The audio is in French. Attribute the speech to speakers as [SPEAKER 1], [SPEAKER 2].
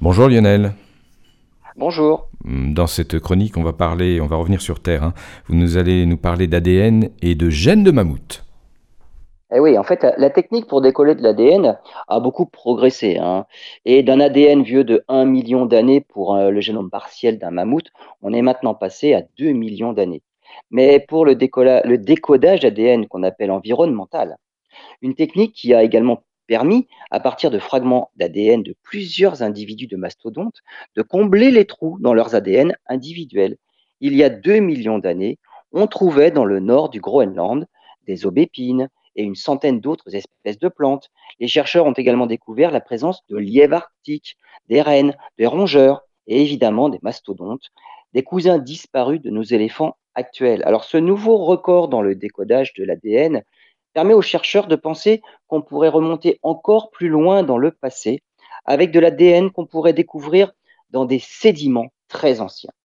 [SPEAKER 1] Bonjour Lionel.
[SPEAKER 2] Bonjour.
[SPEAKER 1] Dans cette chronique, on va parler, on va revenir sur Terre. hein. Vous nous allez nous parler d'ADN et de gènes de mammouth.
[SPEAKER 2] Eh oui, en fait, la technique pour décoller de l'ADN a beaucoup progressé. hein. Et d'un ADN vieux de un million d'années pour euh, le génome partiel d'un mammouth, on est maintenant passé à 2 millions d'années. Mais pour le décodage d'ADN qu'on appelle environnemental, une technique qui a également permis, à partir de fragments d'ADN de plusieurs individus de mastodontes, de combler les trous dans leurs ADN individuels. Il y a 2 millions d'années, on trouvait dans le nord du Groenland des aubépines et une centaine d'autres espèces de plantes. Les chercheurs ont également découvert la présence de lièvres arctiques, des rennes, des rongeurs et évidemment des mastodontes, des cousins disparus de nos éléphants actuels. Alors ce nouveau record dans le décodage de l'ADN permet aux chercheurs de penser qu'on pourrait remonter encore plus loin dans le passé avec de l'ADN qu'on pourrait découvrir dans des sédiments très anciens.